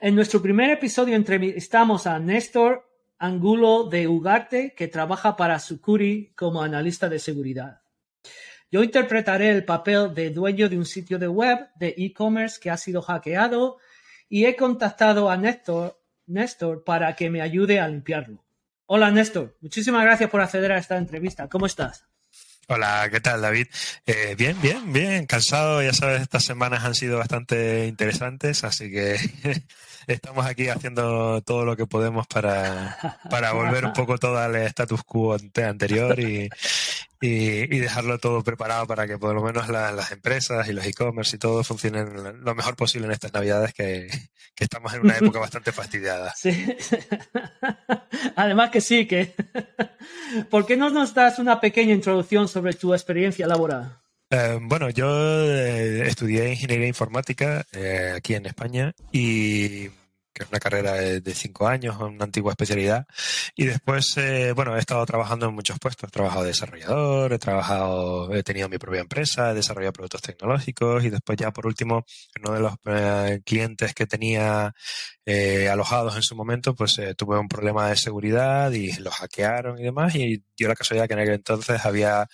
En nuestro primer episodio entrevistamos a Néstor Angulo de Ugarte, que trabaja para Sucuri como analista de seguridad. Yo interpretaré el papel de dueño de un sitio de web de e-commerce que ha sido hackeado y he contactado a Néstor, Néstor para que me ayude a limpiarlo. Hola Néstor, muchísimas gracias por acceder a esta entrevista. ¿Cómo estás? Hola, ¿qué tal David? Eh, bien, bien, bien, cansado, ya sabes, estas semanas han sido bastante interesantes, así que estamos aquí haciendo todo lo que podemos para, para volver un poco todo al status quo anterior y, y, dejarlo todo preparado para que por lo menos las empresas y los e-commerce y todo funcionen lo mejor posible en estas navidades que, estamos en una época bastante fastidiada. Sí. Además que sí, que... ¿Por qué no nos das una pequeña introducción sobre tu experiencia laboral? Eh, bueno, yo eh, estudié ingeniería informática eh, aquí en España y que es una carrera de, cinco años, una antigua especialidad. Y después, eh, bueno, he estado trabajando en muchos puestos. He trabajado de desarrollador, he trabajado, he tenido mi propia empresa, he desarrollado productos tecnológicos y después ya por último, uno de los eh, clientes que tenía eh, alojados en su momento, pues tuve un problema de seguridad y los hackearon y demás. Y dio la casualidad que en aquel entonces había,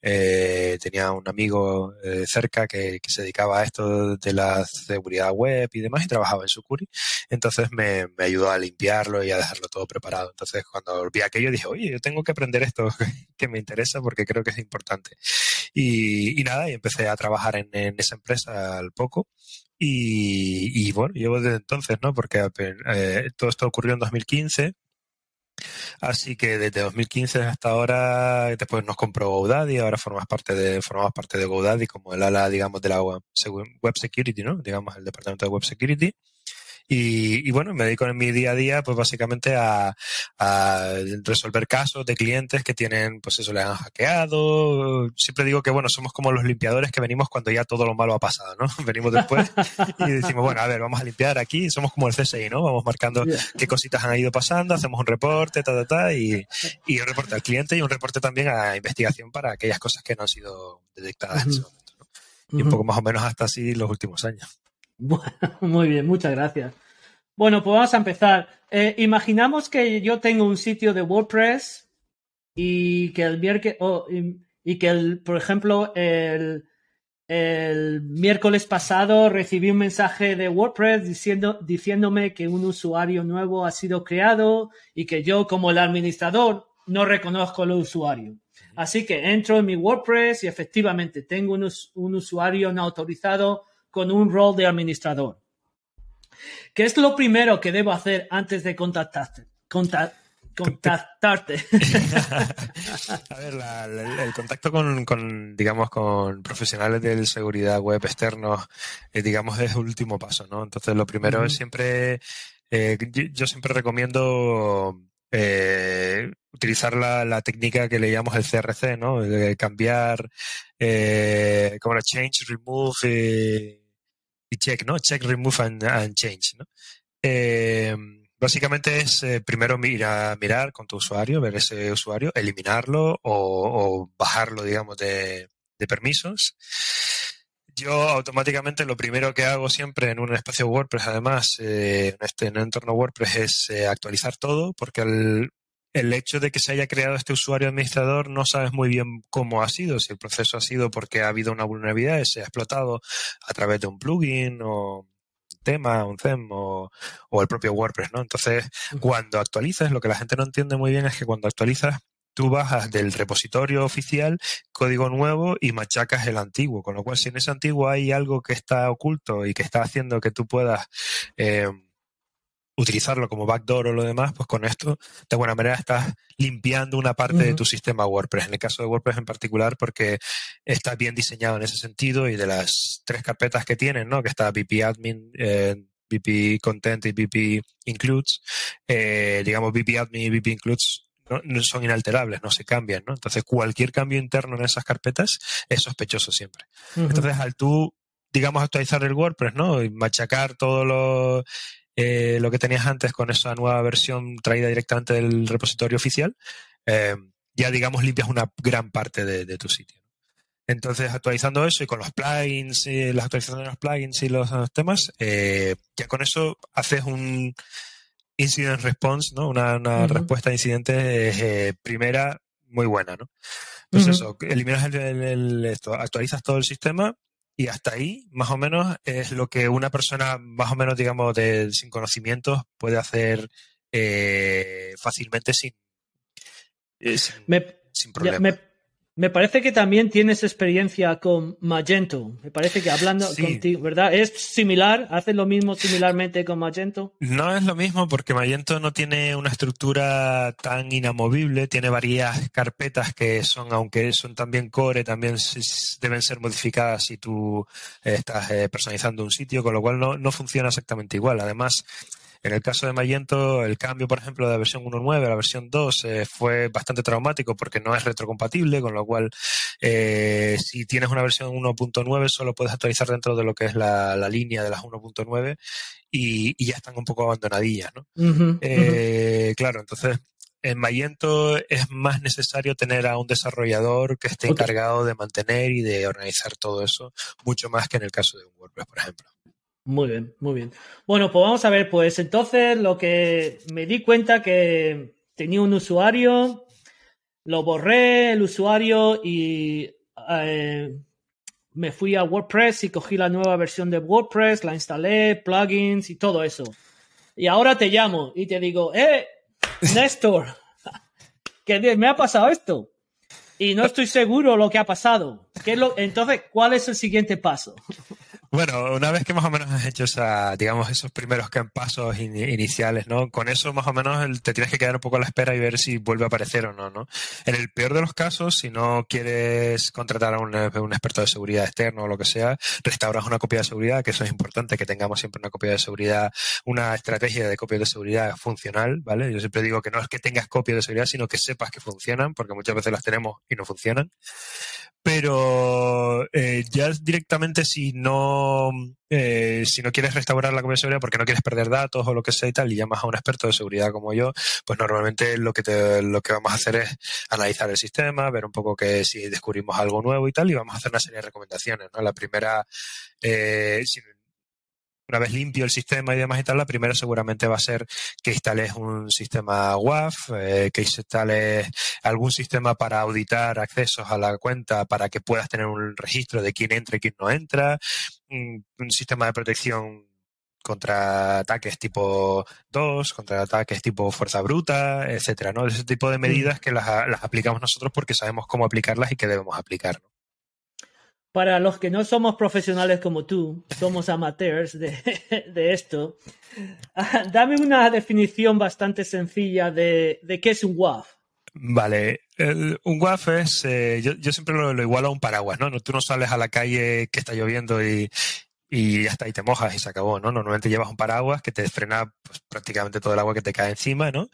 tenía un amigo cerca que, que, se dedicaba a esto de la seguridad web y demás y trabajaba en Sucuri entonces me, ayudó a limpiarlo y a dejarlo todo preparado. Entonces cuando vi aquello dije, oye, yo tengo que aprender esto que me interesa porque creo que es importante. Y, nada, y empecé a trabajar en, esa empresa al poco. Y, bueno, llevo desde entonces, ¿no? Porque eh, todo esto ocurrió en 2015. Así que desde 2015 hasta ahora, después nos compró GoDaddy, ahora formas parte de, formamos parte de GoDaddy como el ala, digamos, de la web security, ¿no? Digamos, el departamento de web security. Y, bueno, me dedico en mi día a día, pues básicamente a, resolver casos de clientes que tienen, pues eso, le han hackeado. Siempre digo que, bueno, somos como los limpiadores que venimos cuando ya todo lo malo ha pasado, ¿no? Venimos después y decimos, bueno, a ver, vamos a limpiar aquí. Somos como el CSI, ¿no? Vamos marcando qué cositas han ido pasando, hacemos un reporte, ta, ta, ta, y, y un reporte al cliente y un reporte también a investigación para aquellas cosas que no han sido detectadas en ese momento, ¿no? Y un poco más o menos hasta así los últimos años. Bueno, muy bien, muchas gracias. Bueno, pues vamos a empezar. Eh, imaginamos que yo tengo un sitio de WordPress y que el miércoles, y, que el, por ejemplo, el, el, miércoles pasado recibí un mensaje de WordPress diciendo, diciéndome que un usuario nuevo ha sido creado y que yo como el administrador no reconozco el usuario. Así que entro en mi WordPress y efectivamente tengo un, un usuario no autorizado con un rol de administrador. ¿Qué es lo primero que debo hacer antes de contactarte? contactarte. a ver, el contacto con, digamos, con profesionales de seguridad web externos, eh, digamos, es último paso, ¿no? Entonces, lo primero es siempre, eh, yo, siempre recomiendo eh, utilizar la, técnica que le llamamos el CRC, ¿no? De cambiar, como la change, remove, y check, ¿no? Check, remove and, change, ¿no? Eh, básicamente es eh, primero mirar, mirar con tu usuario, ver ese usuario, eliminarlo o, bajarlo, digamos, de, permisos. Yo automáticamente lo primero que hago siempre en un espacio WordPress, además, eh, en este en entorno WordPress, es actualizar todo, porque al, el hecho de que se haya creado este usuario administrador no sabes muy bien cómo ha sido, si el proceso ha sido porque ha habido una vulnerabilidad y se ha explotado a través de un plugin o tema, un theme o, el propio WordPress, ¿no? Entonces, cuando actualizas, lo que la gente no entiende muy bien es que cuando actualizas, tú bajas del repositorio oficial código nuevo y machacas el antiguo, con lo cual si en ese antiguo hay algo que está oculto y que está haciendo que tú puedas eh, utilizarlo como backdoor o lo demás, pues con esto de alguna manera estás limpiando una parte de tu sistema WordPress. En el caso de WordPress en particular, porque está bien diseñado en ese sentido y de las tres carpetas que tienen, ¿no? Que está VP Admin, eh, VP Content y VP Includes. Eh, digamos, VP Admin y VP Includes no, son inalterables, no se cambian, ¿no? Entonces, cualquier cambio interno en esas carpetas es sospechoso siempre. Entonces, al tú digamos, actualizar el WordPress, ¿no? Y machacar todo lo, eh, lo que tenías antes con esa nueva versión traída directamente del repositorio oficial, eh, ya digamos limpias una gran parte de, tu sitio. Entonces, actualizando eso y con los plugins, y las actualizaciones de los plugins y los, temas, eh, ya con eso haces un incident response, ¿no? Una, respuesta a incidentes primera muy buena, ¿no? Pues eso, eliminas el, esto, actualizas todo el sistema y hasta ahí, más o menos, es lo que una persona, más o menos, digamos, de, sin conocimientos, puede hacer eh, fácilmente sin, sin, problema. Me parece que también tienes experiencia con Magento. Me parece que hablando contigo, ¿verdad? ¿Es similar? ¿Haces lo mismo similarmente con Magento? No es lo mismo porque Magento no tiene una estructura tan inamovible. Tiene varias carpetas que son, aunque son también core, también deben ser modificadas si tú estás eh, personalizando un sitio, con lo cual no, no funciona exactamente igual. Además, en el caso de Magento, el cambio, por ejemplo, de la versión 1.9 a la versión 2 eh, fue bastante traumático porque no es retrocompatible, con lo cual eh, si tienes una versión 1.9 solo puedes actualizar dentro de lo que es la, línea de las 1.9 y, ya están un poco abandonadillas, ¿no? Eh, claro, entonces en Magento es más necesario tener a un desarrollador que esté encargado de mantener y de organizar todo eso, mucho más que en el caso de WordPress, por ejemplo. Muy bien, muy bien. Bueno, pues vamos a ver, pues entonces lo que me di cuenta que tenía un usuario, lo borré el usuario y eh, me fui a WordPress y cogí la nueva versión de WordPress, la instalé, plugins y todo eso. Y ahora te llamo y te digo, eh, Néstor, que me ha pasado esto. Y no estoy seguro lo que ha pasado. ¿Qué lo... Entonces, ¿cuál es el siguiente paso? Bueno, una vez que más o menos has hecho esa, digamos, esos primeros pasos iniciales, ¿no? Con eso más o menos te tienes que quedar un poco a la espera y ver si vuelve a aparecer o no, ¿no? En el peor de los casos, si no quieres contratar a un, experto de seguridad externo o lo que sea, restauras una copia de seguridad, que eso es importante, que tengamos siempre una copia de seguridad, una estrategia de copia de seguridad funcional, ¿vale? Yo siempre digo que no es que tengas copia de seguridad, sino que sepas que funcionan, porque muchas veces las tenemos y no funcionan pero eh, ya directamente si no eh, si no quieres restaurar la copia de porque no quieres perder datos o lo que sea y tal y llamas a un experto de seguridad como yo pues normalmente lo que te, lo que vamos a hacer es analizar el sistema ver un poco que si descubrimos algo nuevo y tal y vamos a hacer una serie de recomendaciones ¿no? la primera eh, una vez limpio el sistema y demás y tal, la primera seguramente va a ser que instales un sistema WAF, eh, que instales algún sistema para auditar accesos a la cuenta para que puedas tener un registro de quién entra y quién no entra, un, sistema de protección contra ataques tipo 2, contra ataques tipo fuerza bruta, etcétera, ¿no? Ese tipo de medidas mm. que las, las aplicamos nosotros porque sabemos cómo aplicarlas y qué debemos aplicar, ¿no? Para los que no somos profesionales como tú, somos amateurs de, esto, dame una definición bastante sencilla de, qué es un WAF. Vale, un WAF es, eh, yo, siempre lo, lo, igualo a un paraguas, ¿no? Tú no sales a la calle que está lloviendo y, y hasta ahí te mojas y se acabó, ¿no? Normalmente llevas un paraguas que te frena pues, prácticamente todo el agua que te cae encima, ¿no?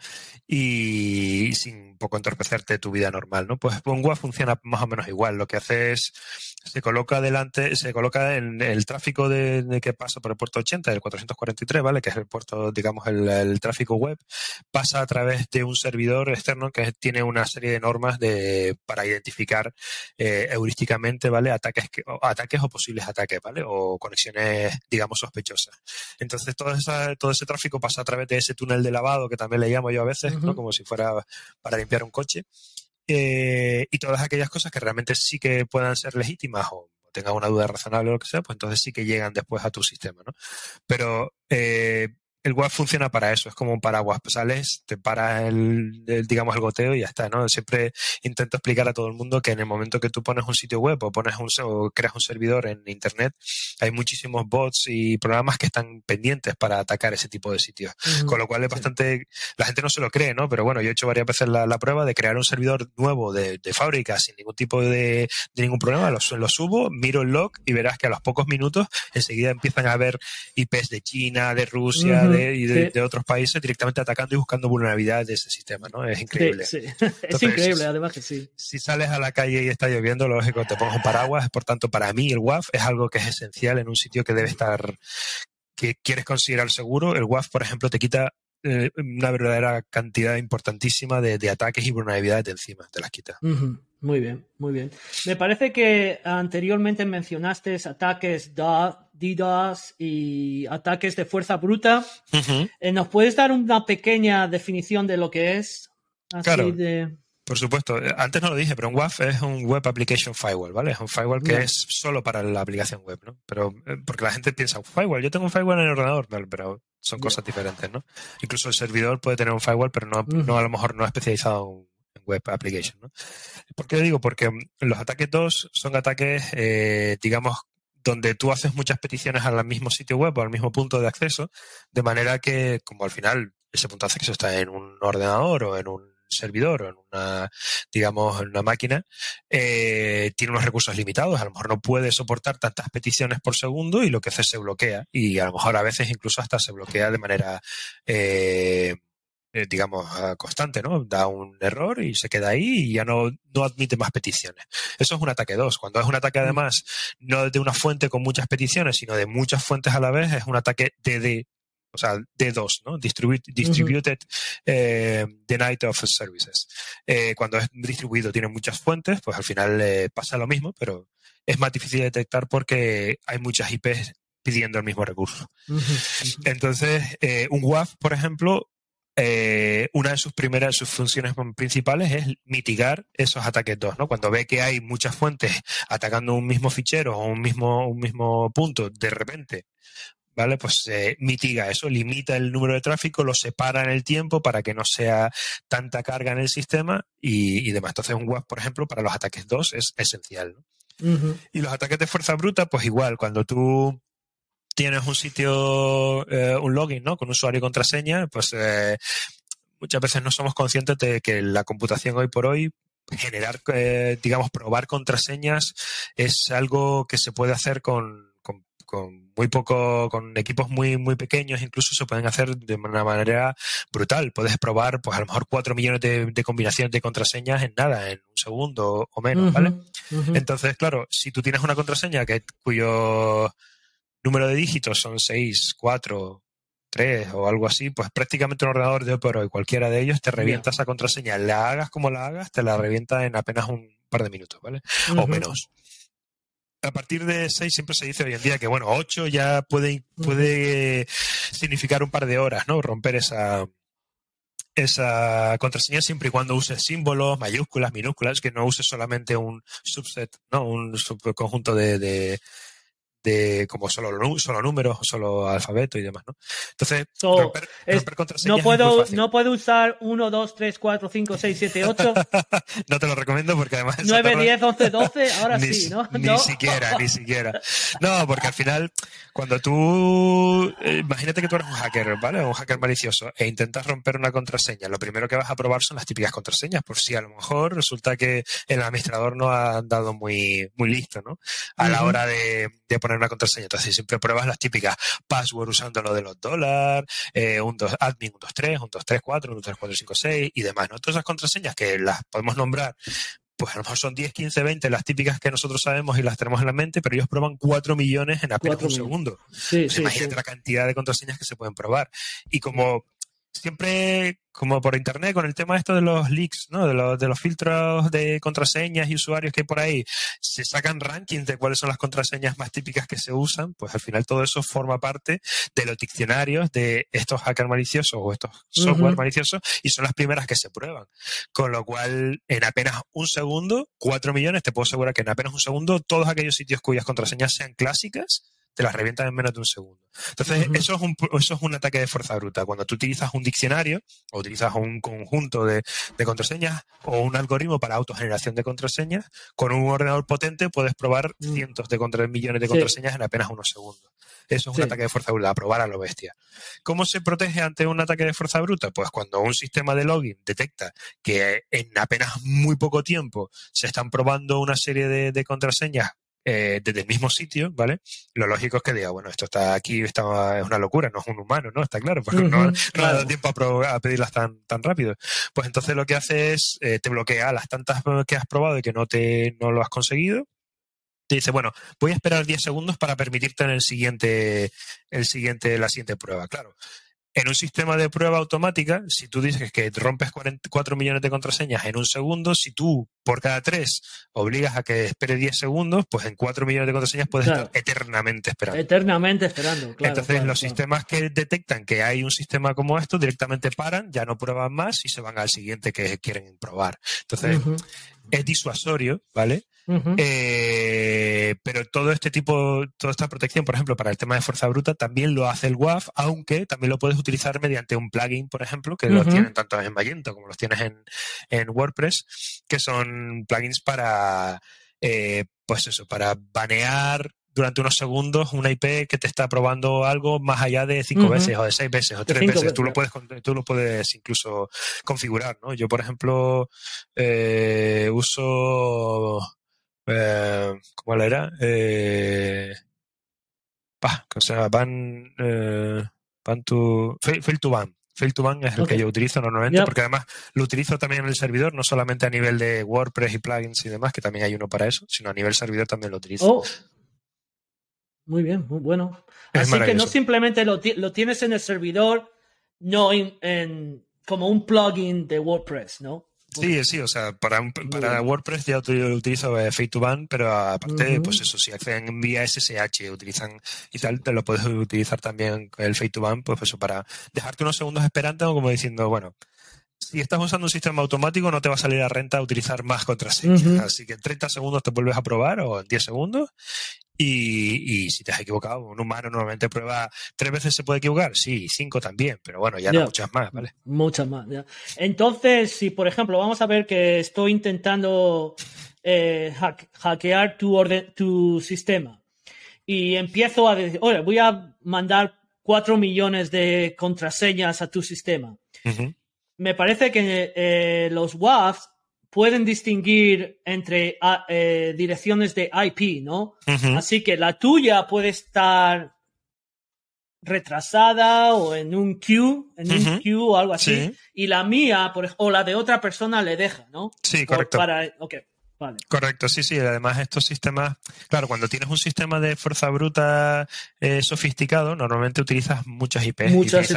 Y, sin poco entorpecerte tu vida normal, ¿no? Pues Pongua funciona más o menos igual. Lo que hace es, se coloca delante, se coloca en el tráfico de, que pasa por el puerto 80, el 443, ¿vale? Que es el puerto, digamos, el, tráfico web, pasa a través de un servidor externo que tiene una serie de normas de, para identificar eh, heurísticamente, ¿vale? Ataques, ataques o posibles ataques, ¿vale? O conexiones digamos, sospechosas. Entonces, todo, todo ese tráfico pasa a través de ese túnel de lavado, que también le llamo yo a veces, como si fuera para limpiar un coche. Eh, y todas aquellas cosas que realmente sí que puedan ser legítimas o tengan una duda razonable o lo que sea, pues entonces sí que llegan después a tu sistema, ¿no? Pero eh, el web funciona para eso, es como un paraguas. Pues sales, te para el, digamos, el goteo y ya está, ¿no? Siempre intento explicar a todo el mundo que en el momento que tú pones un sitio web o pones un, o creas un servidor en internet, hay muchísimos bots y programas que están pendientes para atacar ese tipo de sitios. Con lo cual es bastante, la gente no se lo cree, ¿no? Pero bueno, yo he hecho varias veces la, prueba de crear un servidor nuevo de, fábrica sin ningún tipo de, ningún problema, lo, lo subo, miro el log y verás que a los pocos minutos enseguida empiezan a haber IPs de China, de Rusia, de, y de, otros países directamente atacando y buscando vulnerabilidades de ese sistema, ¿no? Es increíble. es increíble, además que sí. Si sales a la calle y está lloviendo, lógico, te pones un paraguas. Por tanto, para mí el WAF es algo que es esencial en un sitio que debe estar, que quieres considerar seguro. El WAF, por ejemplo, te quita eh, una verdadera cantidad importantísima de, ataques y vulnerabilidades de encima, te las quita. Muy bien, muy bien. Me parece que anteriormente mencionaste ataques DDoS y ataques de fuerza bruta. Eh, ¿Nos puedes dar una pequeña definición de lo que es? claro. Por supuesto, antes no lo dije, pero un WAF es un Web Application Firewall, ¿vale? Es un firewall que es solo para la aplicación web, ¿no? Pero eh, porque la gente piensa, firewall, yo tengo un firewall en el ordenador, pero son cosas diferentes, ¿no? Incluso el servidor puede tener un firewall, pero no, no a lo mejor no especializado en web application, ¿no? ¿Por qué digo? Porque mm, los ataques 2 son ataques, eh, digamos, donde tú haces muchas peticiones al mismo sitio web o al mismo punto de acceso, de manera que, como al final ese punto de acceso está en un ordenador o en un servidor o en una, digamos, en una máquina, eh, tiene unos recursos limitados. A lo mejor no puede soportar tantas peticiones por segundo y lo que hace se bloquea. Y a lo mejor a veces incluso hasta se bloquea de manera, eh, eh, digamos, constante, ¿no? Da un error y se queda ahí y ya no, no admite más peticiones. Eso es un ataque 2. Cuando es un ataque mm. además no de una fuente con muchas peticiones, sino de muchas fuentes a la vez, es un ataque DD o sea, D2, ¿no? distributed eh, the Night of Services. Eh, cuando es distribuido, tiene muchas fuentes, pues al final eh, pasa lo mismo, pero es más difícil de detectar porque hay muchas IPs pidiendo el mismo recurso. Entonces, un WAF, por ejemplo, una de sus primeras, sus funciones principales es mitigar esos ataques 2, ¿no? Cuando ve que hay muchas fuentes atacando un mismo fichero o un mismo, un mismo punto de repente, ¿vale? Pues eh, mitiga eso, limita el número de tráfico, lo separa en el tiempo para que no sea tanta carga en el sistema y, demás. Entonces, un WAF, por ejemplo, para los ataques 2 es esencial. Y los ataques de fuerza bruta, pues igual, cuando tú tienes un sitio, eh, un login, ¿no? Con usuario y contraseña, pues eh, muchas veces no somos conscientes de que la computación hoy por hoy generar, digamos, probar contraseñas es algo que se puede hacer con con muy poco, con equipos muy, muy pequeños, incluso se pueden hacer de una manera brutal. Puedes probar, pues a lo mejor cuatro millones de, combinaciones de contraseñas en nada, en un segundo o menos, ¿vale? Entonces, claro, si tú tienes una contraseña que, cuyo número de dígitos son seis, cuatro, tres o algo así, pues prácticamente un ordenador de Opera y cualquiera de ellos te revienta esa contraseña. La hagas como la hagas, te la revienta en apenas un par de minutos, ¿vale? O menos a partir de 6 siempre se dice hoy en día que, bueno, 8 ya puede, puede significar un par de horas, ¿no? Romper esa, esa contraseña siempre y cuando uses símbolos, mayúsculas, minúsculas, que no uses solamente un subset, ¿no? Un subconjunto de, de como solo, solo números, solo alfabeto y demás, ¿no? Entonces, romper, no puedo, no puedo usar 1, 2, 3, 4, 5, 6, 7, 8. no te lo recomiendo porque además. 9, 10, 11, 12, ahora sí, ¿no? Ni siquiera, ni siquiera. No, porque al final, cuando tú. Eh, imagínate que tú eres un hacker, ¿vale? Un hacker malicioso e intentas romper una contraseña. Lo primero que vas a probar son las típicas contraseñas, por si a lo mejor resulta que el administrador no ha dado muy, muy listo, ¿no? A la hora de, de poner una contraseña. Entonces siempre pruebas las típicas password usando lo de los dólares, eh, un dos, admin 123, 123, 123, y demás, ¿no? Todas esas contraseñas que las podemos nombrar pues a lo mejor son 10, 15, 20 las típicas que nosotros sabemos y las tenemos en la mente, pero ellos prueban 4 millones en apenas un segundo. Pues imagínate la cantidad de contraseñas que se pueden probar. Y como siempre como por internet con el tema esto de los leaks, ¿no? De los, de los filtros de contraseñas y usuarios que hay por ahí, se sacan rankings de cuáles son las contraseñas más típicas que se usan, pues al final todo eso forma parte de los diccionarios de estos hackers maliciosos o estos software maliciosos y son las primeras que se prueban. Con lo cual, en apenas un segundo, cuatro millones, te puedo asegurar que en apenas un segundo, todos aquellos sitios cuyas contraseñas sean clásicas, te las revientan en menos de un segundo. Entonces, eso, es un, eso es un ataque de fuerza bruta. Cuando tú utilizas un diccionario o utilizas un conjunto de, contraseñas o un algoritmo para autogeneración de contraseñas, con un ordenador potente puedes probar mm. cientos de contra, millones de contraseñas en apenas unos segundos. Eso es un ataque de fuerza bruta, a probar a lo bestia. ¿Cómo se protege ante un ataque de fuerza bruta? Pues cuando un sistema de login detecta que en apenas muy poco tiempo se están probando una serie de contraseñas eh, desde el mismo sitio, ¿vale? Lo lógico es que diga, bueno, esto está aquí, está, es una locura, no es un humano, ¿no? Está claro, porque no, ha dado tiempo a, pedirlas tan, tan rápido. Pues entonces lo que hace es, eh, te bloquea las tantas que has probado y que no, te, no lo has conseguido, te dice, bueno, voy a esperar 10 segundos para permitirte en el siguiente, el siguiente, la siguiente prueba. Claro, En un sistema de prueba automática, si tú dices que rompes 4 millones de contraseñas en un segundo, si tú por cada 3 obligas a que espere 10 segundos, pues en 4 millones de contraseñas puedes estar eternamente esperando. Eternamente esperando, claro. Entonces, los sistemas que detectan que hay un sistema como esto directamente paran, ya no prueban más y se van al siguiente que quieren probar. Entonces, es disuasorio, ¿vale? Eh, pero todo este tipo, toda esta protección, por ejemplo, para el tema de fuerza bruta, también lo hace el WAF, aunque también lo puedes utilizar mediante un plugin, por ejemplo, que lo tienen tanto en Magento como los tienes en, en WordPress, que son plugins para, eh, pues eso, para banear durante unos segundos una IP que te está probando algo más allá de cinco veces o de seis veces o tres veces. Tú lo puedes tú lo puedes incluso configurar, ¿no? Yo, por ejemplo, eh, uso eh, ¿cómo era? Eh, o sea, van, eh, van to, fail, to ban. Fail to ban es el que yo utilizo normalmente, porque además lo utilizo también en el servidor, no solamente a nivel de WordPress y plugins y demás, que también hay uno para eso, sino a nivel servidor también lo utilizo. Oh. Muy bien, muy bueno. Así que no simplemente lo, tienes en el servidor, no en, como un plugin de WordPress, ¿no? Sí, sí, o sea, para, para WordPress ya utilizo eh, Fade to Ban, pero aparte, pues eso, si acceden vía SSH, utilizan y tal, te lo puedes utilizar también el Fade to Ban, pues eso, para dejarte unos segundos esperando, como diciendo, bueno, si estás usando un sistema automático, no te va a salir a renta utilizar más contraseñas. Así que en 30 segundos te vuelves a probar o en 10 segundos y, si te has equivocado, un humano normalmente prueba tres veces se puede equivocar, sí, cinco también, pero bueno, ya no muchas más, ¿vale? Muchas más, ya. Entonces, si por ejemplo, vamos a ver que estoy intentando eh, hackear tu, orden, tu sistema y empiezo a decir, oye, voy a mandar cuatro millones de contraseñas a tu sistema. Me parece que eh, los WAFs pueden distinguir entre ah, eh, direcciones de IP, ¿no? Así que la tuya puede estar retrasada o en un queue, en un queue o algo así, y la mía, por, o la de otra persona le deja, ¿no? Sí, correcto. para, Correcto, sí, sí. Además, estos sistemas, claro, cuando tienes un sistema de fuerza bruta eh, sofisticado, normalmente utilizas muchas IPs. Muchas,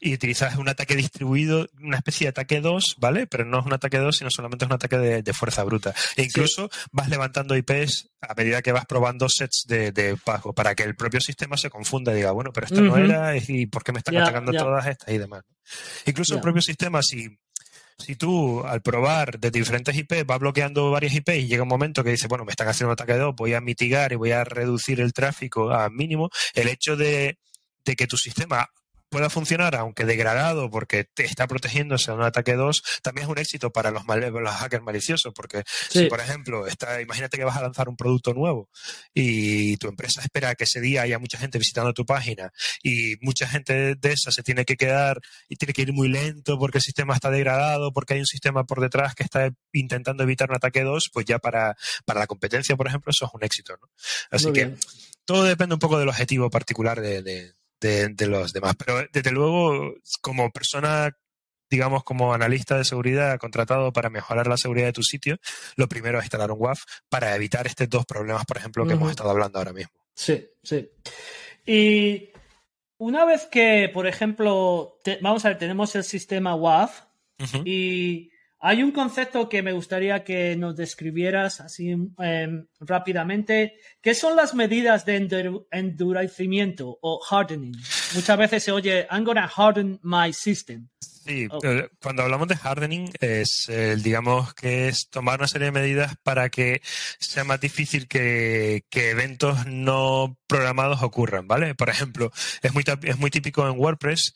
y, utilizas, un ataque distribuido, una especie de ataque 2, ¿vale? Pero no es un ataque 2, sino solamente es un ataque de, fuerza bruta. E incluso vas levantando IPs a medida que vas probando sets de, pago para que el propio sistema se confunda y diga, bueno, pero esto no era, y ¿por qué me están atacando todas estas y demás? Incluso el propio sistema, si si tú al probar de diferentes IP vas bloqueando varias IP y llega un momento que dice, bueno, me están haciendo un ataque de dos, voy a mitigar y voy a reducir el tráfico a mínimo, el hecho de, de que tu sistema pueda funcionar, aunque degradado, porque te está protegiéndose de un ataque 2, también es un éxito para los, los hackers maliciosos, porque si, por ejemplo, está, imagínate que vas a lanzar un producto nuevo y tu empresa espera que ese día haya mucha gente visitando tu página y mucha gente de esa se tiene que quedar y tiene que ir muy lento porque el sistema está degradado, porque hay un sistema por detrás que está intentando evitar un ataque 2, pues ya para, para la competencia, por ejemplo, eso es un éxito. ¿no? Así que todo depende un poco del objetivo particular de de, los demás. Pero desde luego, como persona digamos, como analista de seguridad contratado para mejorar la seguridad de tu sitio, lo primero es instalar un WAF para evitar estos dos problemas, por ejemplo, que hemos estado hablando ahora mismo. Sí, sí. Y una vez que, por ejemplo, vamos a ver, tenemos el sistema WAF y hay un concepto que me gustaría que nos describieras así em, rápidamente. ¿Qué son las medidas de endurecimiento o hardening? Muchas veces se oye, I'm gonna harden my system. Sí, cuando hablamos de hardening es, digamos, que es tomar una serie de medidas para que sea más difícil que, eventos no programados ocurran, ¿vale? Por ejemplo, es muy, es muy típico en WordPress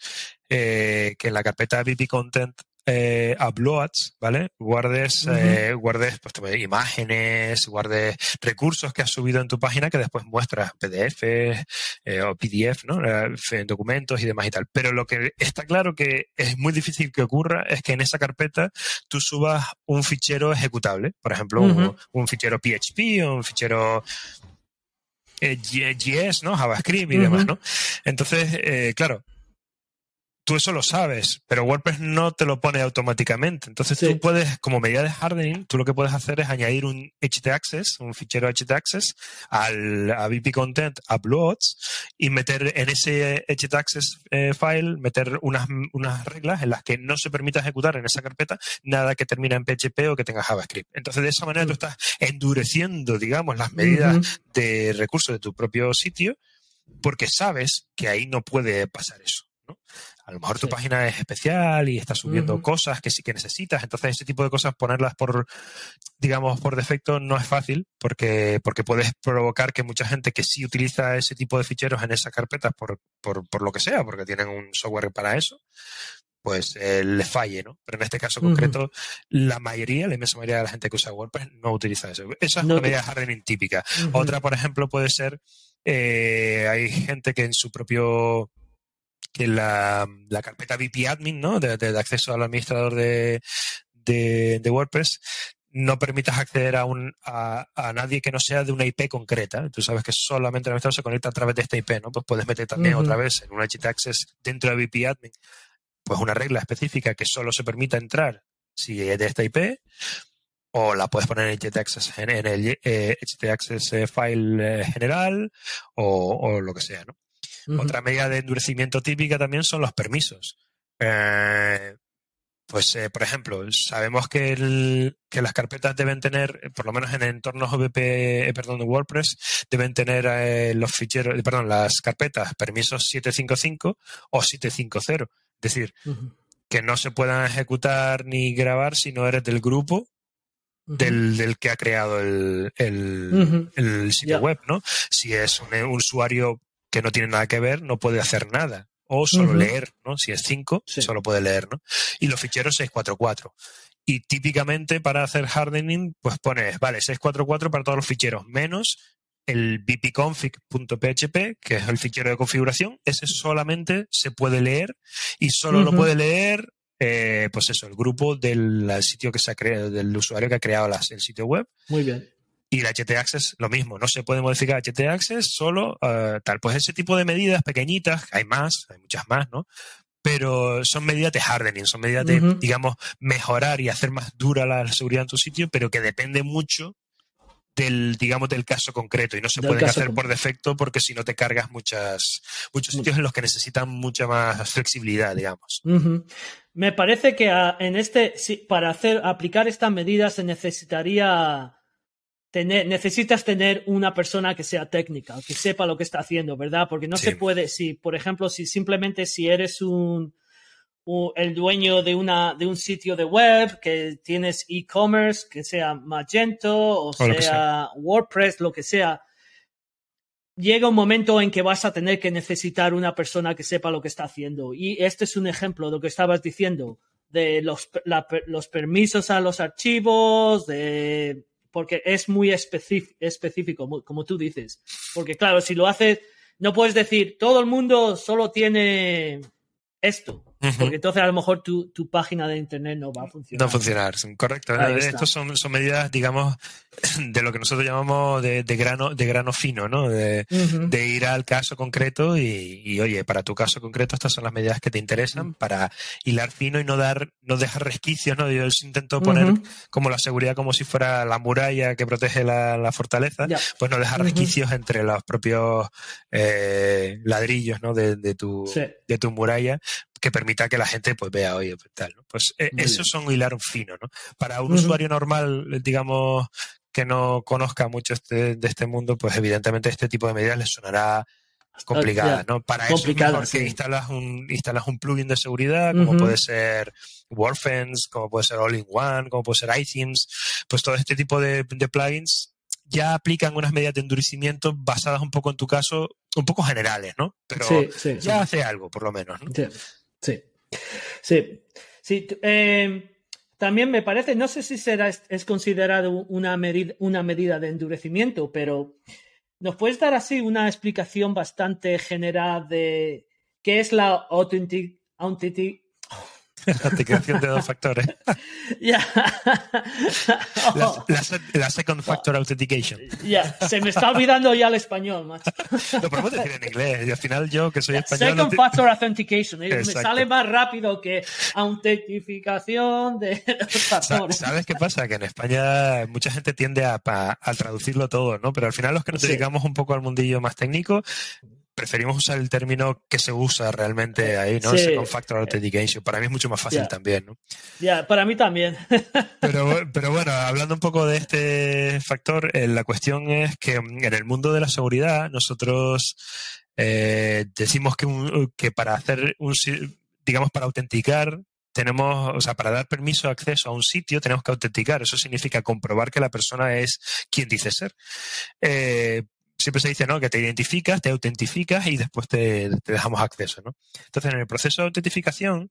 eh, que en la carpeta BP Content eh, uploads, ¿vale? Guardes, eh, guardes pues, imágenes, guardes recursos que has subido en tu página que después muestras PDF eh, o PDF, ¿no? En documentos y demás y tal. Pero lo que está claro que es muy difícil que ocurra es que en esa carpeta tú subas un fichero ejecutable, por ejemplo, un, fichero PHP o un fichero JS, ¿no? JavaScript y demás, ¿no? Entonces, claro, tú eso lo sabes, pero WordPress no te lo pone automáticamente. Entonces tú puedes, como medida de hardening, tú lo que puedes hacer es añadir un htaccess, un fichero htaccess al a VP Content uploads y meter en ese htaccess eh, file, meter unas, unas reglas en las que no se permita ejecutar en esa carpeta nada que termine en PHP o que tenga JavaScript. Entonces de esa manera tú estás endureciendo, digamos, las medidas de recursos de tu propio sitio porque sabes que ahí no puede pasar eso. ¿No? A lo mejor tu página es especial y está subiendo cosas que sí que necesitas. Entonces, ese tipo de cosas, ponerlas por, digamos, por defecto no es fácil porque, porque puedes provocar que mucha gente que sí utiliza ese tipo de ficheros en esas carpetas por, por, por lo que sea, porque tienen un software para eso, pues eh, le falle, ¿no? Pero en este caso concreto, la mayoría, la inmensa mayoría de la gente que usa WordPress no utiliza eso. Esa es una medida hardening típica. Otra, por ejemplo, puede ser, eh, hay gente que en su propio que la, la carpeta VP Admin, ¿no? De, acceso al administrador de, de, WordPress, no permitas acceder a, un, a, nadie que no sea de una IP concreta. Tú sabes que solamente el administrador se conecta a través de esta IP, ¿no? Pues puedes meter también otra vez en un Access dentro de VP Admin, pues una regla específica que solo se permita entrar si es de esta IP, o la puedes poner en en el eh, htaccess eh, file eh, general, o, o, lo que sea, ¿no? Otra medida de endurecimiento típica también son los permisos. Eh, pues, eh, por ejemplo, sabemos que, que, las carpetas deben tener, eh, por lo menos en entornos VP, perdón, de WordPress, deben tener los ficheros, perdón, las carpetas permisos 755 o 750. Es decir, que no se puedan ejecutar ni grabar si no eres del grupo del, del, que ha creado el, el, sitio web, ¿no? Si es un, usuario que no tiene nada que ver, no puede hacer nada. O solo leer, ¿no? Si es 5, solo puede leer, ¿no? Y los ficheros 644. Y típicamente para hacer hardening, pues pones, vale, 644 para todos los ficheros, menos el bpconfig.php, que es el fichero de configuración, ese solamente se puede leer y solo lo puede leer, eh, pues eso, el grupo del sitio que se ha creado, del usuario que ha creado el sitio web. Muy bien. Y el HT-Access lo mismo, no se puede modificar HT-Access solo uh, tal. Pues ese tipo de medidas pequeñitas, hay más, hay muchas más, ¿no? Pero son medidas de hardening, son medidas de, digamos, mejorar y hacer más dura la seguridad en tu sitio, pero que depende mucho del, digamos, del caso concreto y no se pueden hacer por defecto porque si no te cargas muchas, muchos sitios en los que necesitan mucha más flexibilidad, digamos. Me parece que en este, para hacer, aplicar estas medidas se necesitaría necesitas tener una persona que sea técnica, que sepa lo que está haciendo, ¿verdad? Porque no se puede, si, por ejemplo, si simplemente si eres un, el dueño de una de un sitio de web que tienes e-commerce que sea Magento o, sea, WordPress lo que sea llega un momento en que vas a tener que necesitar una persona que sepa lo que está haciendo y este es un ejemplo de lo que estabas diciendo de los, los permisos a los archivos de porque es muy específico, como tú dices. Porque claro, si lo haces, no puedes decir, todo el mundo solo tiene esto. Porque entonces a lo mejor tu, tu, página de internet no va a funcionar. No va a funcionar, correcto. Estos son, son, medidas, digamos, de lo que nosotros llamamos de, de grano, de grano fino, ¿no? De, de ir al caso concreto y, y, oye, para tu caso concreto estas son las medidas que te interesan para hilar fino y no dar, no dejar resquicios, ¿no? Yo intento poner como la seguridad como si fuera la muralla que protege la, la fortaleza, pues no dejar resquicios entre los propios eh, ladrillos, ¿no? De, de tu, de tu muralla que permita que la gente pues vea, oye, pues tal, ¿no? Pues eh, esos son hilar fino, ¿no? Para un usuario normal, digamos, que no conozca mucho este, de este mundo, pues evidentemente este tipo de medidas le sonará complicada, ¿no? Para eso es mejor que instalas un, instalas un plugin de seguridad, como puede ser WordFence, como puede ser All-in-One, como puede ser iThemes, pues todo este tipo de, de plugins ya aplican unas medidas de endurecimiento basadas un poco en tu caso, un poco generales, ¿no? Pero ya hace algo, por lo menos. ¿no? Sí, sí, sí. Eh, también me parece, no sé si será, es considerado una, medida, una medida de endurecimiento, pero ¿nos puedes dar así una explicación bastante general de qué es la authentic, la autenticación de dos factores. Ya. la, second factor authentication. Ya, se me está olvidando ya el español, macho. Lo podemos decir en inglés y al final yo, que soy español... Second factor authentication. Eh, me sale más rápido que autentificación de factores. ¿Sabes qué pasa? Que en España mucha gente tiende a, a traducirlo todo, ¿no? Pero al final los que nos dedicamos un poco al mundillo más técnico, preferimos usar el término que se usa realmente ahí, ¿no? Second Factor Authentication. Para mí es mucho más fácil también, ¿no? Ya, para mí también. pero, pero bueno, hablando un poco de este factor, eh, la cuestión es que en el mundo de la seguridad nosotros eh, decimos que, que para hacer un, digamos, para autenticar tenemos, o sea, para dar permiso de acceso a un sitio tenemos que autenticar. Eso significa comprobar que la persona es quien dice ser. Eh, siempre se dice, ¿no? Que te identificas, te autentificas y después te, dejamos acceso, ¿no? Entonces, en el proceso de autentificación,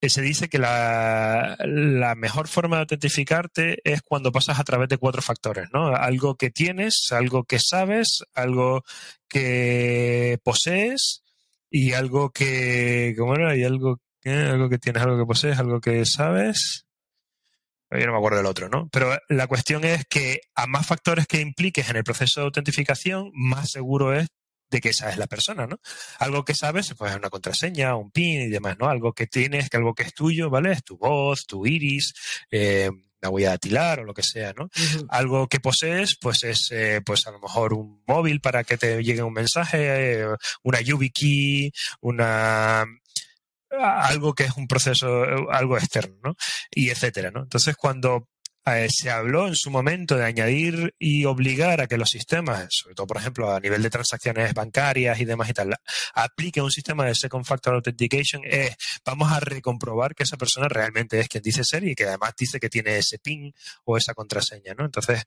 eh, se dice que la, mejor forma de autentificarte es cuando pasas a través de cuatro factores, ¿no? Algo que tienes, algo que sabes, algo que posees y algo que, ¿cómo era? Y algo, que algo que tienes, algo que posees, algo que sabes yo no me acuerdo del otro, ¿no? Pero la cuestión es que a más factores que impliques en el proceso de autentificación, más seguro es de que esa es la persona, ¿no? Algo que sabes, pues es una contraseña, un PIN y demás, ¿no? Algo que tienes, que algo que es tuyo, ¿vale? Es tu voz, tu iris, eh, la huella dactilar o lo que sea, ¿no? Algo que posees, pues es, eh, pues a lo mejor un móvil para que te llegue un mensaje, eh, una YubiKey, una algo que es un proceso, algo externo, ¿no? Y etcétera, ¿no? Entonces, cuando eh, se habló en su momento de añadir y obligar a que los sistemas, sobre todo, por ejemplo, a nivel de transacciones bancarias y demás y tal, apliquen un sistema de Second Factor Authentication, es vamos a recomprobar que esa persona realmente es quien dice ser y que además dice que tiene ese PIN o esa contraseña, ¿no? Entonces,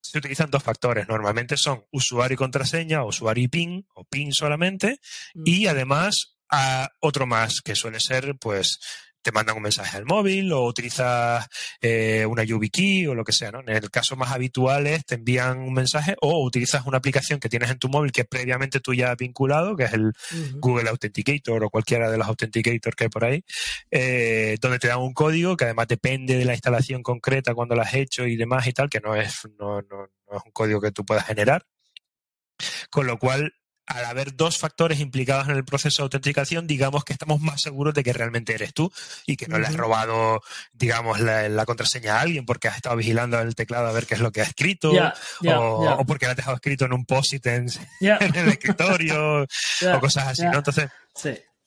se utilizan dos factores. Normalmente son usuario y contraseña, usuario y PIN, o PIN solamente, y además a otro más, que suele ser, pues, te mandan un mensaje al móvil o utilizas eh, una YubiKey o lo que sea, ¿no? En el caso más habitual es te envían un mensaje o utilizas una aplicación que tienes en tu móvil que previamente tú ya has vinculado, que es el Google Authenticator o cualquiera de los Authenticators que hay por ahí, eh, donde te dan un código que además depende de la instalación concreta cuando lo has hecho y demás y tal, que no es, no, no, no es un código que tú puedas generar. Con lo cual, al haber dos factores implicados en el proceso de autenticación, digamos que estamos más seguros de que realmente eres tú y que no le has robado, digamos, la, contraseña a alguien porque has estado vigilando el teclado a ver qué es lo que ha escrito o, porque la has dejado escrito en un post-it en, el escritorio o cosas así, ¿no? Entonces,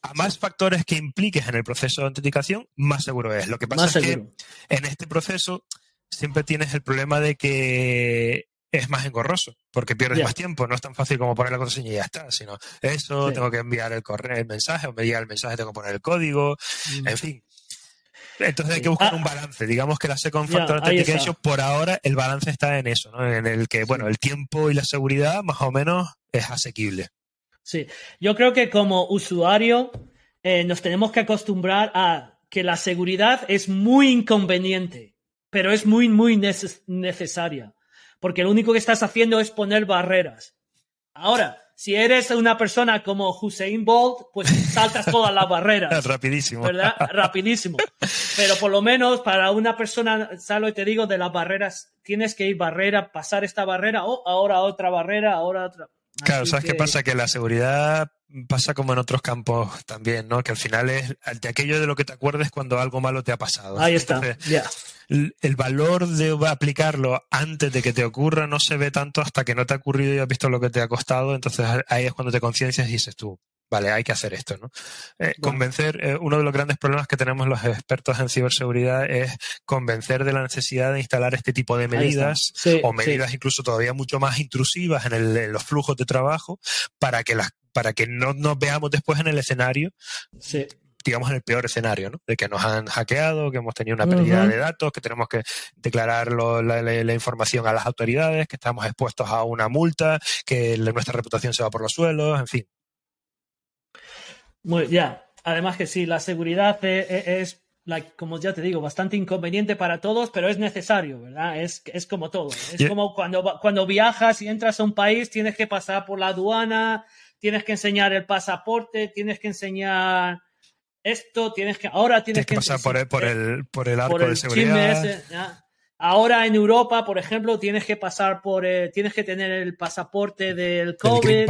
a más factores que impliques en el proceso de autenticación, más seguro es. Lo que pasa es que en este proceso siempre tienes el problema de que es más engorroso, porque pierdes más tiempo. No es tan fácil como poner la contraseña y ya está, sino eso, tengo que enviar el correo, el mensaje, o me llega el mensaje, tengo que poner el código, mm. en fin. Entonces hay que buscar ah. un balance. Digamos que la Second Factor Authentication, por ahora, el balance está en eso, ¿no? En el que, bueno, el tiempo y la seguridad más o menos es asequible. Sí, yo creo que como usuario eh, nos tenemos que acostumbrar a que la seguridad es muy inconveniente, pero es muy, muy necesaria porque lo único que estás haciendo es poner barreras. Ahora, si eres una persona como Hussein Bolt, pues saltas todas las barreras. Rapidísimo. ¿Verdad? Rapidísimo. Pero por lo menos para una persona, y te digo, de las barreras, tienes que ir barrera, pasar esta barrera, o oh, ahora otra barrera, ahora otra. Claro, ¿sabes qué pasa? Que la seguridad pasa como en otros campos también, ¿no? Que al final es de aquello de lo que te acuerdes cuando algo malo te ha pasado. Ahí está, ya. El, valor de aplicarlo antes de que te ocurra no se ve tanto hasta que no te ha ocurrido y has visto lo que te ha costado, entonces ahí es cuando te conciencias y dices tú, vale, hay que hacer esto, ¿no? Eh, convencer, eh, uno de los grandes problemas que tenemos los expertos en ciberseguridad es convencer de la necesidad de instalar este tipo de medidas o medidas incluso todavía mucho más intrusivas en, en, los flujos de trabajo para que las para que no nos veamos después en el escenario digamos, en el peor escenario, ¿no? De que nos han hackeado, que hemos tenido una pérdida de datos, que tenemos que declarar la, información a las autoridades, que estamos expuestos a una multa, que nuestra reputación se va por los suelos, en fin. Muy, ya. Además que sí, la seguridad e, e, es, como ya te digo, bastante inconveniente para todos, pero es necesario, ¿verdad? Es, es como todo. Es como cuando, cuando viajas y entras a un país, tienes que pasar por la aduana, tienes que enseñar el pasaporte, tienes que enseñar esto, tienes que, ahora tienes, que, pasar por el, por el, por el arco de seguridad. Ahora en Europa, por ejemplo, tienes que pasar por, eh, tienes que tener el pasaporte del COVID.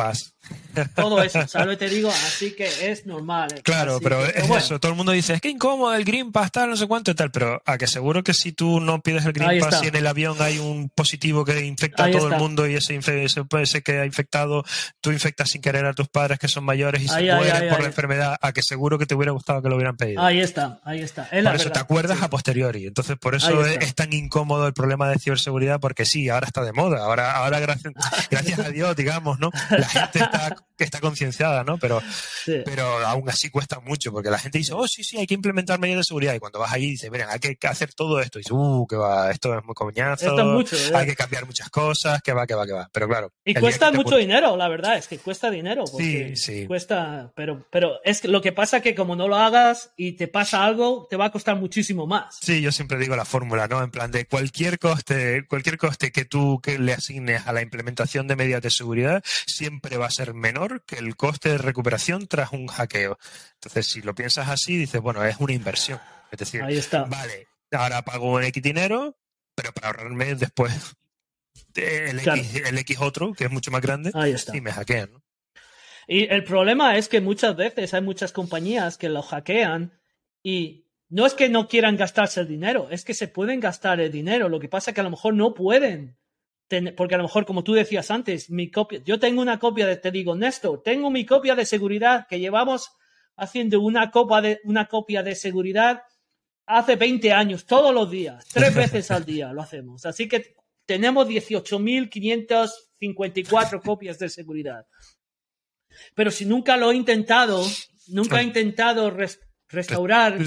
Todo eso, ¿sabes? Te digo, así que es normal. Eh. Claro, pero es eso. Todo el mundo dice, es que incómodo el Green Pass, tal, no sé cuánto y tal. Pero a que seguro que si tú no pides el Green Pass y en el avión hay un positivo que infecta a todo el mundo y ese, ese, que ha infectado, tú infectas sin querer a tus padres que son mayores y se mueren por la enfermedad, a que seguro que te hubiera gustado que lo hubieran pedido. Ahí está, ahí está. por eso te acuerdas a posteriori. Entonces, por eso es, tan incómodo el problema de ciberseguridad, porque sí, ahora está de moda. Ahora, ahora gracias, gracias a Dios, digamos, ¿no? La gente está, está concienciada, ¿no? Pero, pero aún así cuesta mucho, porque la gente dice, oh, sí, sí, hay que implementar medidas de seguridad. Y cuando vas ahí dices, miren, hay que hacer todo esto. Y dices, uh, que va, esto es muy coñazo. ¿eh? hay que cambiar muchas cosas, que va, que va, que va. Pero claro. Y cuesta mucho dinero, la verdad, es que cuesta dinero. sí, sí. Cuesta, pero, pero es que lo que pasa que como no lo hagas y te pasa algo, te va a costar muchísimo más. Sí, yo siempre digo la fórmula, ¿no? En plan de cualquier coste, cualquier coste que tú que le asignes a la implementación de medidas de seguridad, siempre va a ser menor que el coste de recuperación tras un hackeo. Entonces, si lo piensas así, dices, bueno, es una inversión. Es decir, vale, ahora pago un X dinero, pero para ahorrarme después el, X, otro, que es mucho más grande, y me hackean. Y el problema es que muchas veces hay muchas compañías que lo hackean y no es que no quieran gastarse el dinero, es que se pueden gastar el dinero. Lo que pasa es que a lo mejor no pueden porque a lo mejor, como tú decías antes, mi copia, yo tengo una copia de, te digo, Néstor, tengo mi copia de seguridad que llevamos haciendo una, copa de, una copia de seguridad hace 20 años, todos los días, tres veces al día lo hacemos. Así que tenemos 18.554 copias de seguridad. Pero si nunca lo he intentado, nunca he intentado restaurar,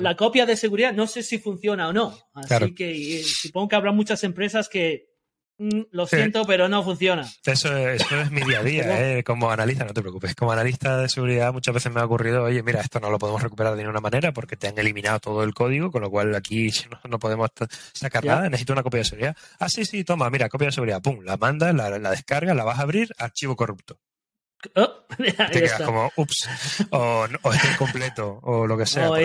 la, copia de seguridad, no sé si funciona o no. Así que supongo que habrá muchas empresas que mm, lo siento, pero no funciona. Eso, es mi día a día, ¿eh? como analista, no te preocupes. Como analista de seguridad muchas veces me ha ocurrido, oye, mira, esto no lo podemos recuperar de ninguna manera porque te han eliminado todo el código, con lo cual aquí no, podemos sacar nada, necesito una copia de seguridad. Ah, sí, sí, toma, mira, copia de seguridad, pum, la mandas, la, la descargas, la vas a abrir, archivo corrupto. Oh, te quedas como, ups, o, o está incompleto, o lo que sea. Oh,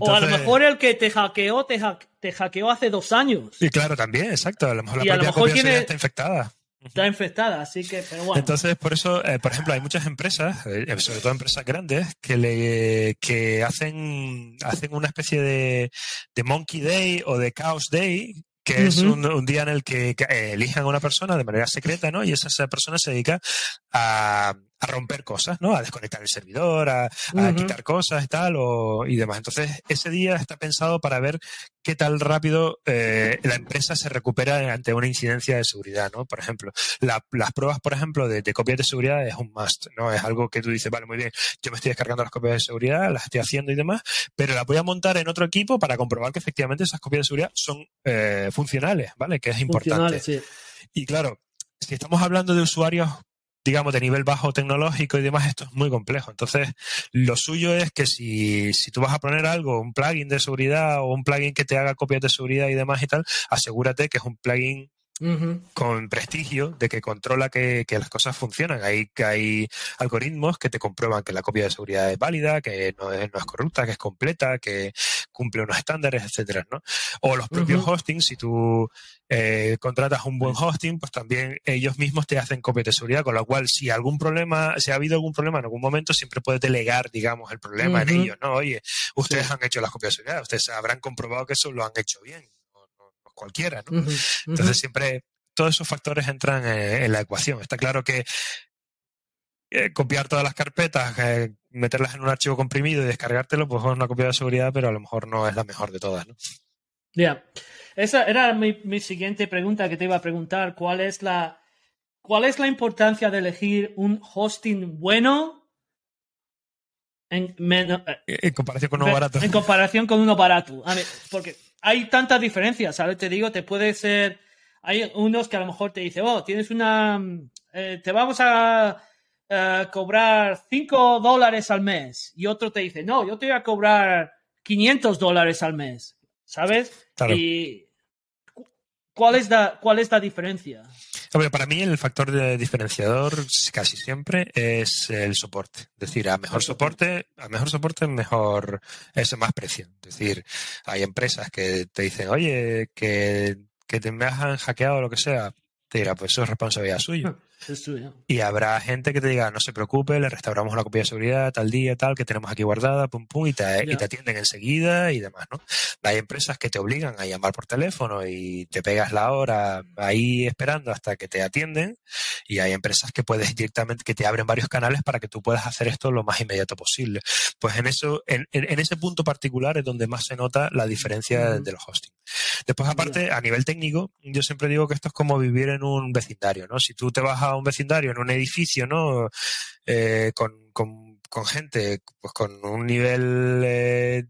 o a lo mejor el que te hackeó, te, te, hackeó hace dos años. Y claro, también, exacto. A lo mejor la propia copia está infectada. Está infectada, así que, pero bueno. Entonces, por eso, eh, por ejemplo, hay muchas empresas, eh, sobre todo empresas grandes, que le que hacen, hacen una especie de, de Monkey Day o de Chaos Day, que es un, día en el que, elijan a una persona de manera secreta, ¿no? Y esa, esa persona se dedica a, a romper cosas, ¿no? A desconectar el servidor, a, quitar cosas y tal, o, y demás. Entonces, ese día está pensado para ver qué tal rápido eh, la empresa se recupera ante una incidencia de seguridad, ¿no? Por ejemplo, las pruebas, por ejemplo, de, copias de seguridad es un must, ¿no? Es algo que tú dices, vale, muy bien, yo me estoy descargando las copias de seguridad, las estoy haciendo y demás, pero las voy a montar en otro equipo para comprobar que efectivamente esas copias de seguridad son eh, funcionales, ¿vale? Que es importante. Sí. Y claro, si estamos hablando de usuarios digamos, de nivel bajo tecnológico y demás, esto es muy complejo. Entonces, lo suyo es que si, si tú vas a poner algo, un plugin de seguridad o un plugin que te haga copias de seguridad y demás y tal, asegúrate que es un plugin con prestigio de que controla que, las cosas funcionan. Hay, que hay algoritmos que te comprueban que la copia de seguridad es válida, que no es, no es corrupta, que es completa, que cumple unos estándares, etcétera, ¿no? O los propios hostings, si tú eh, contratas un buen hosting, pues también ellos mismos te hacen copias de seguridad, con lo cual si algún problema, si ha habido algún problema en algún momento, siempre puedes delegar, digamos, el problema en ellos, ¿no? Oye, ustedes han hecho las copias de seguridad, ustedes habrán comprobado que eso lo han hecho bien cualquiera, ¿no? Entonces siempre todos esos factores entran eh, en, la ecuación. Está claro que eh, copiar todas las carpetas, eh, meterlas en un archivo comprimido y descargártelo, pues es una copia de seguridad, pero a lo mejor no es la mejor de todas, ¿no? Ya. Esa era mi, siguiente pregunta que te iba a preguntar. ¿Cuál es la, cuál es la importancia de elegir un hosting bueno en, comparación con uno barato? En comparación con uno barato. A ver, porque hay tantas diferencias, ¿sabes? Te digo, te puede ser. Hay unos que a lo mejor te dicen, oh, tienes una. Eh, te vamos a cobrar 5 dólares al mes. Y otro te dice, no, yo te voy a cobrar 500 dólares al mes. ¿Sabes? Y ¿Cuál es la, cuál es la diferencia? para mí el factor de diferenciador casi siempre es el soporte. Es decir, a mejor soporte, a mejor soporte, mejor es más precio. Es decir, hay empresas que te dicen, oye, que, que te me han hackeado o lo que sea, te dirá, pues eso es responsabilidad suya. Y habrá gente que te diga, no se preocupe, le restauramos la copia de seguridad tal día, tal, que tenemos aquí guardada, pum, pum, y te, y te atienden enseguida y demás, ¿no? Hay empresas que te obligan a llamar por teléfono y te pegas la hora ahí esperando hasta que te atienden, y hay empresas que puedes directamente, que te abren varios canales para que tú puedas hacer esto lo más inmediato posible. Pues en eso, en, en, ese punto particular es donde más se nota la diferencia de los hosting. Después, aparte, a nivel técnico, yo siempre digo que esto es como vivir en un vecindario, ¿no? Si tú te vas a un vecindario, en un edificio, ¿no? Eh, con, con, con, gente, pues con un nivel eh,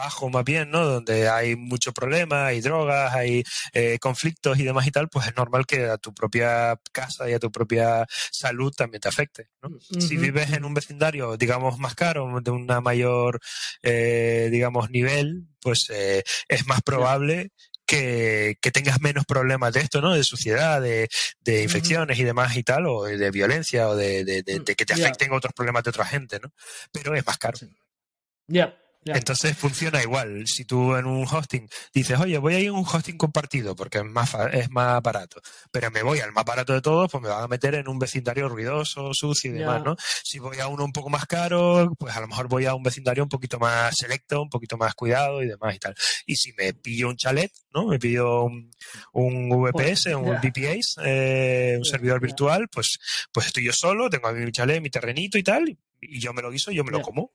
bajo más bien, ¿no? Donde hay mucho problema, hay drogas, hay eh, conflictos y demás y tal, pues es normal que a tu propia casa y a tu propia salud también te afecte, ¿no? Si vives en un vecindario, digamos, más caro, de una mayor, eh, digamos, nivel, pues eh, es más probable que, que, tengas menos problemas de esto, ¿no? De suciedad, de, de infecciones y demás y tal, o de violencia, o de, de, de mm, que te afecten otros problemas de otra gente, ¿no? Pero es más caro. Ya, entonces funciona igual. Si tú en un hosting dices, oye, voy a ir a un hosting compartido porque es más, es más barato, pero me voy al más barato de todos, pues me van a meter en un vecindario ruidoso, sucio y demás, ¿no? Si voy a uno un poco más caro, pues a lo mejor voy a un vecindario un poquito más selecto, un poquito más cuidado y demás y tal. Y si me pillo un chalet, ¿no? Me pillo un, VPS, un VPS, eh, un servidor virtual, pues, pues estoy yo solo, tengo a mi chalet, mi terrenito y tal, y yo me lo guiso y yo me lo como.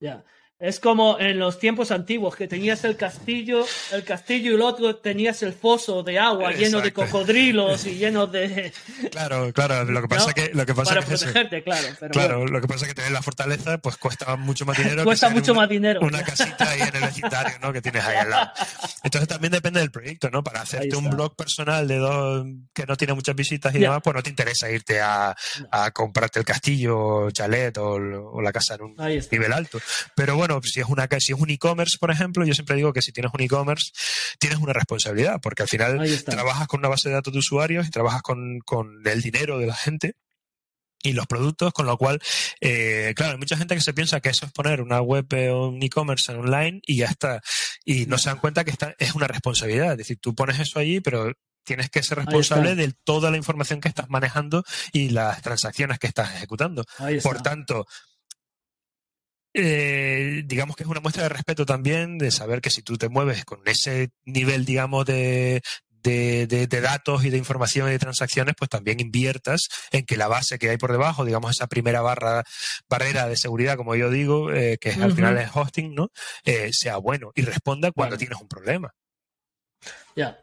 Ya. Es como en los tiempos antiguos, que tenías el castillo, el castillo y el otro tenías el foso de agua lleno de cocodrilos y lleno de... Claro, claro, lo que pasa que... Lo que pasa Para protegerte, claro. claro, lo que pasa es que tener la fortaleza pues cuesta mucho más dinero. cuesta mucho más dinero. Una casita ahí en el vecindario, ¿no? Que tienes ahí al lado. Entonces también depende del proyecto, ¿no? Para hacerte un blog personal de dos que no tiene muchas visitas y demás, pues no te interesa irte a, a comprarte el castillo, chalet o, o la casa en un nivel alto. Pero bueno, bueno, si es una si es un e-commerce, por ejemplo, yo siempre digo que si tienes un e-commerce, tienes una responsabilidad, porque al final trabajas con una base de datos de usuarios y trabajas con, con el dinero de la gente y los productos, con lo cual, eh, claro, hay mucha gente que se piensa que eso es poner una web o un e-commerce online y ya está. Y no se dan cuenta que esta es una responsabilidad. Es decir, tú pones eso allí, pero tienes que ser responsable de toda la información que estás manejando y las transacciones que estás ejecutando. Por tanto, eh, digamos que es una muestra de respeto también, de saber que si tú te mueves con ese nivel, digamos, de, de, datos y de información y de transacciones, pues también inviertas en que la base que hay por debajo, digamos, esa primera barra, barrera de seguridad, como yo digo, eh, que al final es hosting, ¿no? Eh, sea bueno y responda cuando tienes un problema. Ya.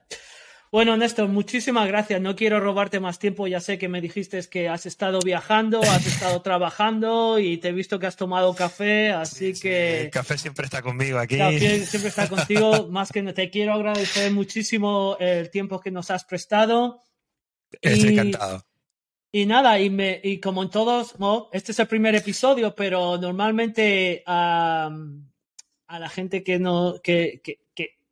Bueno, Néstor, muchísimas gracias. No quiero robarte más tiempo. Ya sé que me dijiste que has estado viajando, has estado trabajando y te he visto que has tomado café, así que... el café siempre está conmigo aquí. Café siempre está contigo. más que te quiero agradecer muchísimo el tiempo que nos has prestado. Estoy encantado. Y nada, y, me, y como en todos, este es el primer episodio, pero normalmente a, a la gente que, no, que, que,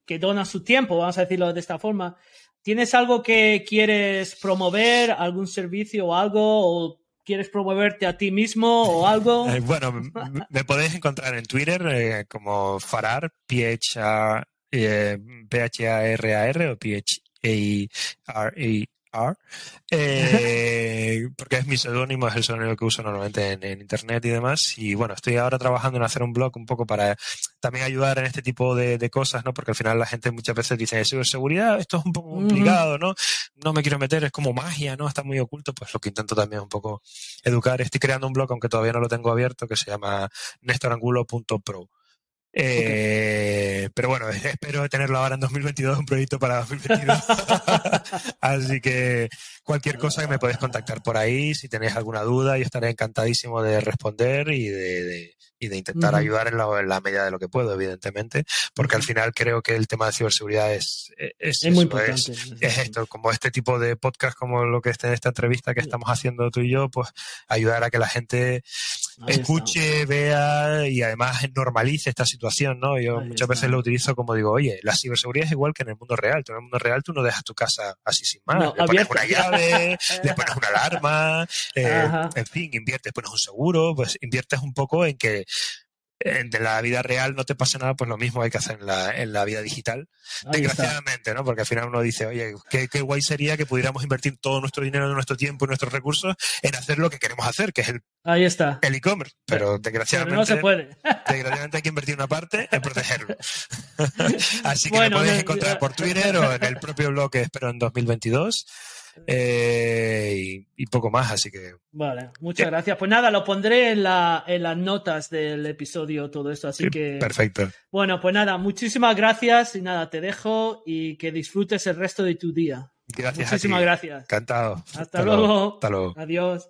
que dona su tiempo, vamos a decirlo de esta forma, ¿Tienes algo que quieres promover, algún servicio o algo? ¿O quieres promoverte a ti mismo o algo? Eh, bueno, me podéis encontrar en Twitter eh, como Farar, P-H-A-R-A-R eh, o Eh, porque es mi seudónimo, es el seudónimo que uso normalmente en, internet y demás. Y bueno, estoy ahora trabajando en hacer un blog un poco para también ayudar en este tipo de, cosas, ¿no? Porque al final la gente muchas veces dice, seguridad, esto es un poco complicado, ¿no? No me quiero meter, es como magia, ¿no? Está muy oculto. Pues lo que intento también un poco educar. Estoy creando un blog, aunque todavía no lo tengo abierto, que se llama nestorangulo.pro. Eh, pero bueno, espero tenerlo ahora en 2022, un proyecto para 2022. Así que cualquier cosa que me podéis contactar por ahí, si tenéis alguna duda, yo estaré encantadísimo de responder y de, y de intentar ayudar en la, medida de lo que puedo, evidentemente, porque al final creo que el tema de ciberseguridad es, es, muy importante. Es, esto, como este tipo de podcast, como lo que está en esta entrevista que estamos haciendo tú y yo, pues ayudar a que la gente escuche, vea y además normalice esta situación, ¿no? Yo muchas veces lo utilizo como digo, oye, la ciberseguridad es igual que en el mundo real. en el mundo real tú no dejas tu casa así sin más. le pones una llave, le pones una alarma, eh, en fin, inviertes, pones un seguro, pues inviertes un poco en que en la vida real no te pase nada, pues lo mismo hay que hacer en la, en la vida digital. Desgraciadamente, ¿no? Porque al final uno dice, oye, qué, qué guay sería que pudiéramos invertir todo nuestro dinero, nuestro tiempo y nuestros recursos en hacer lo que queremos hacer, que es el Ahí está. El e-commerce, pero desgraciadamente. no se puede. desgraciadamente hay que invertir una parte en protegerlo. Así que bueno, me podéis encontrar por Twitter o en el propio blog que espero en 2022. Eh, y, poco más, así que. Vale, muchas gracias. Pues nada, lo pondré en, la, en las notas del episodio, todo esto, así que. Perfecto. Bueno, pues nada, muchísimas gracias y nada, te dejo y que disfrutes el resto de tu día. Gracias. Muchísimas gracias. Encantado. Hasta, luego. Hasta luego. Adiós.